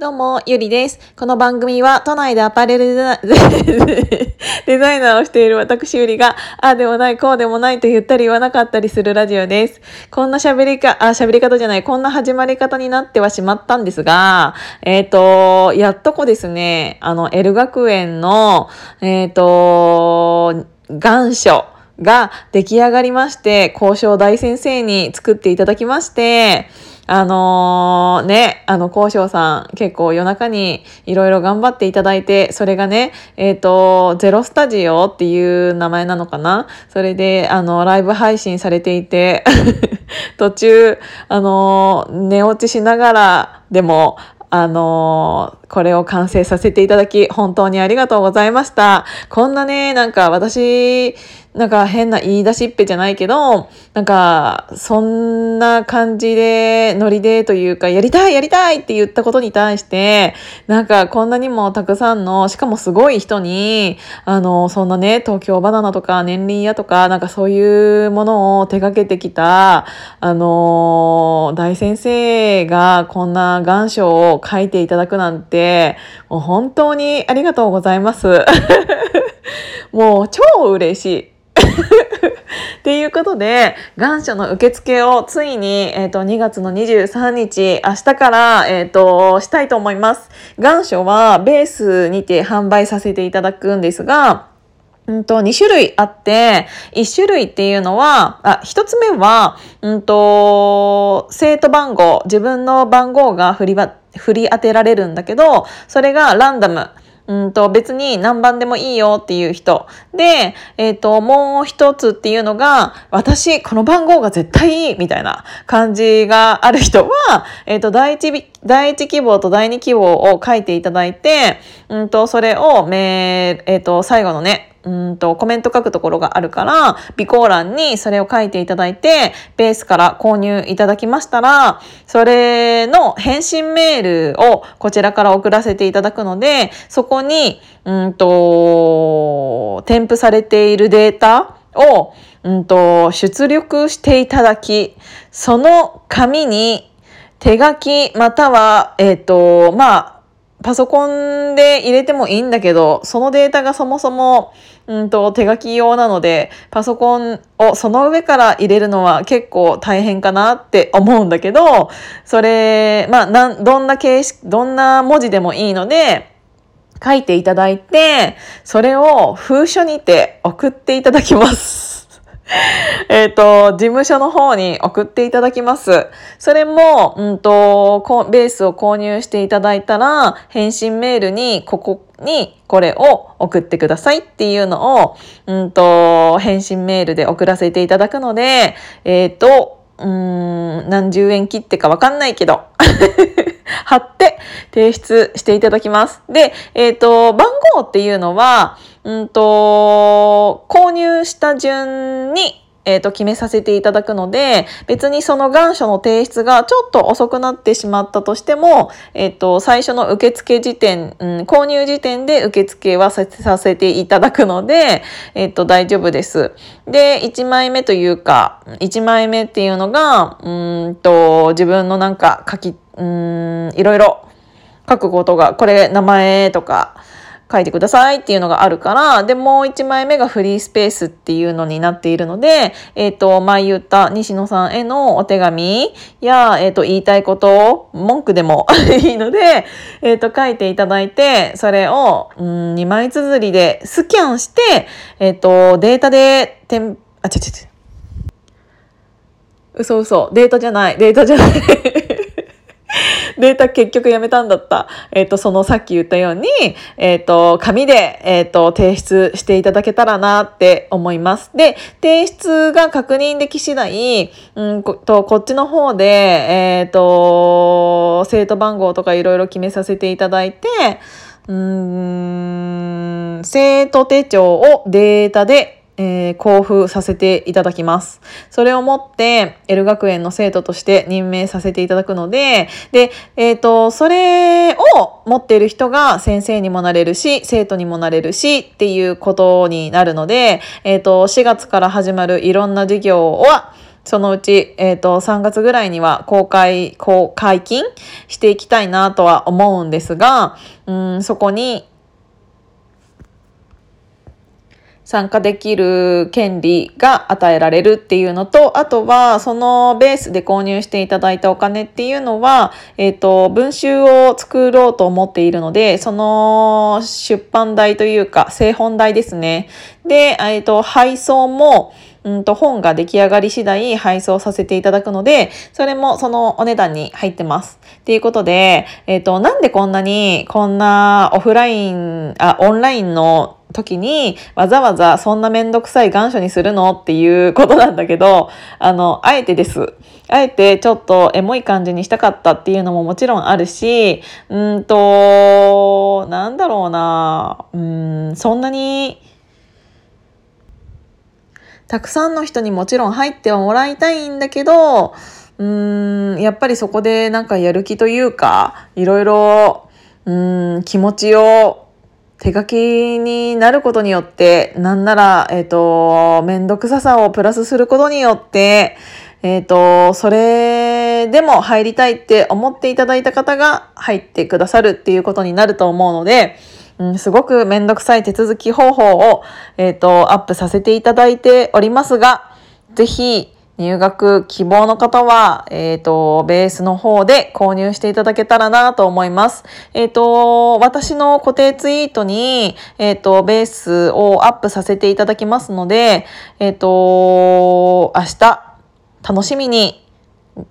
どうも、ゆりです。この番組は、都内でアパレルデザ デザイナーをしている私ゆりが、ああでもない、こうでもないと言ったり言わなかったりするラジオです。こんな喋りか、あ、喋り方じゃない、こんな始まり方になってはしまったんですが、えっ、ー、と、やっとこですね、あの、L 学園の、えっ、ー、と、願書、が出来上がりまして、交渉大先生に作っていただきまして、あのー、ね、あの、交渉さん、結構夜中にいろいろ頑張っていただいて、それがね、えっ、ー、と、ゼロスタジオっていう名前なのかな？それで、あの、ライブ配信されていて 途中、あのー、寝落ちしながらでも、あの、これを完成させていただき、本当にありがとうございました。こんなね、なんか私、なんか変な言い出しっぺじゃないけど、なんか、そんな感じで、ノリでというか、やりたいやりたいって言ったことに対して、なんかこんなにもたくさんの、しかもすごい人に、あの、そんなね、東京バナナとか年輪屋とか、なんかそういうものを手掛けてきた、あの、大先生がこんな願書を書いていただくなんて、もう本当にありがとうございます。もう超嬉しい。っていうことで、願書の受付をついに、えっ、ー、と、2月の23日、明日から、えっ、ー、と、したいと思います。願書はベースにて販売させていただくんですが、うんと、2種類あって、1種類っていうのは、あ、1つ目は、うんと、生徒番号、自分の番号が振り振り当てられるんだけど、それがランダム。うんと、別に何番でもいいよっていう人。で、えっ、ー、と、もう一つっていうのが、私、この番号が絶対いいみたいな感じがある人は、えっ、ー、と、第一、第一希望と第二希望を書いていただいて、うんと、それを、めえっ、ー、と、最後のね、うんとコメント書くところがあるから、備考欄にそれを書いていただいて、ベースから購入いただきましたら、それの返信メールをこちらから送らせていただくので、そこに、うんと、添付されているデータを、うんと、出力していただき、その紙に手書きまたは、えっ、ー、と、まあ、パソコンで入れてもいいんだけど、そのデータがそもそも、うんと、手書き用なので、パソコンをその上から入れるのは結構大変かなって思うんだけど、それ、まあ、なん、どんな形式、どんな文字でもいいので、書いていただいて、それを封書にて送っていただきます。えっと、事務所の方に送っていただきます。それも、うんと、ベースを購入していただいたら、返信メールに、ここにこれを送ってくださいっていうのを、うんと、返信メールで送らせていただくので、えっ、ー、と、うん、何十円切ってかわかんないけど、貼って提出していただきます。で、えっ、ー、と、番号っていうのは、うんと、購入した順に、えっ、ー、と、決めさせていただくので、別にその願書の提出がちょっと遅くなってしまったとしても、えっ、ー、と、最初の受付時点、うん、購入時点で受付はさせていただくので、えっ、ー、と、大丈夫です。で、1枚目というか、1枚目っていうのが、うんと、自分のなんか書き、うん、いろいろ書くことが、これ名前とか、書いてくださいっていうのがあるから、で、もう1枚目がフリースペースっていうのになっているので、えっ、ー、と、前言った西野さんへのお手紙や、えっ、ー、と、言いたいことを文句でも いいので、えっ、ー、と、書いていただいて、それを、うん、2枚綴りでスキャンして、えっ、と、データで、てん、あ、ちょちょちょ。嘘嘘。データじゃない。データじゃないデータ結局やめたんだった。えっ、ー、と、そのさっき言ったように、えっ、ー、と、紙で、えっ、ー、と、提出していただけたらなって思います。で、提出が確認でき次第、うんと、こっちの方で、えっ、と、生徒番号とかいろいろ決めさせていただいて、うん、生徒手帳をデータでえー、交付させていただきます。それをもって、L 学園の生徒として任命させていただくので、で、えっ、ー、と、それを持っている人が先生にもなれるし、生徒にもなれるしっていうことになるので、えっ、ー、と、4月から始まるいろんな授業は、そのうち、えっ、と、3月ぐらいには公開、公解禁していきたいなとは思うんですが、うん、そこに参加できる権利が与えられるっていうのと、あとはそのベースで購入していただいたお金っていうのは、えっ、ー、と、文集を作ろうと思っているので、その出版代というか、製本代ですね。で、えっ、ー、と、配送も、うんと本が出来上がり次第配送させていただくので、それもそのお値段に入ってます。っていうことで、えっ、ー、と、なんでこんなに、こんなオフライン、あ、オンラインの時にわざわざそんなめんどくさい願書にするのっていうことなんだけど、あの、あえてです。あえてちょっとエモい感じにしたかったっていうのももちろんあるし、うんと、なんだろうな、うん、そんなに、たくさんの人にもちろん入ってはもらいたいんだけど、うん、やっぱりそこでなんかやる気というか、いろいろ、うん、気持ちを手書きになることによって、なんなら、えっ、ー、と、めんどくささをプラスすることによって、えっ、ー、と、それでも入りたいって思っていただいた方が入ってくださるっていうことになると思うので、うん、すごくめんどくさい手続き方法を、えっ、ー、と、アップさせていただいておりますが、ぜひ入学希望の方は、えっ、ー、と、ベースの方で購入していただけたらなと思います。えっ、ー、と、私の固定ツイートに、えっ、と、ベースをアップさせていただきますので、えっ、と、明日、楽しみに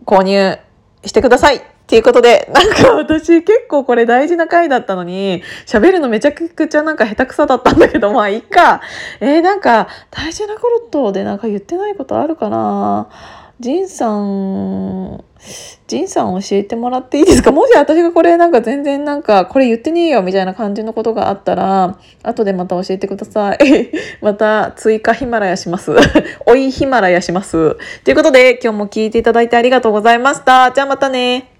購入してください。っていうことで、なんか私結構これ大事な回だったのに、喋るのめちゃくちゃなんか下手くそだったんだけど、まあいいか。えー、なんか大事なことでなんか言ってないことあるかな？ジンさん、ジンさん教えてもらっていいですか？もし私がこれなんか全然なんかこれ言ってねえよみたいな感じのことがあったら、後でまた教えてください。また追加ヒマラヤします。おいヒマラヤします。ということで今日も聞いていただいてありがとうございました。じゃあまたね。